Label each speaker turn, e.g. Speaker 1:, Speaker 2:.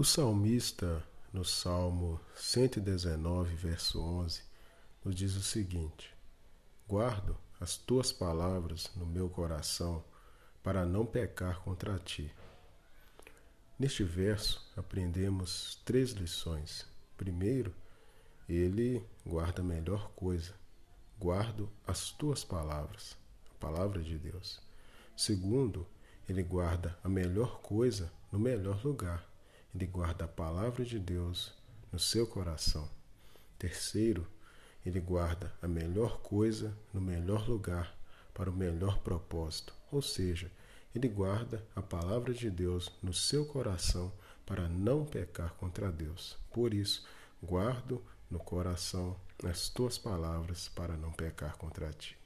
Speaker 1: O salmista, no Salmo 119, verso 11, nos diz o seguinte: Guardo as tuas palavras no meu coração para não pecar contra ti. Neste verso aprendemos três lições. Primeiro, ele guarda a melhor coisa. Guardo as tuas palavras, a palavra de Deus. Segundo, ele guarda a melhor coisa no melhor lugar ele guarda a palavra de Deus no seu coração. Terceiro, ele guarda a melhor coisa no melhor lugar para o melhor propósito, ou seja, ele guarda a palavra de Deus no seu coração para não pecar contra Deus. Por isso, guardo no coração as tuas palavras para não pecar contra ti.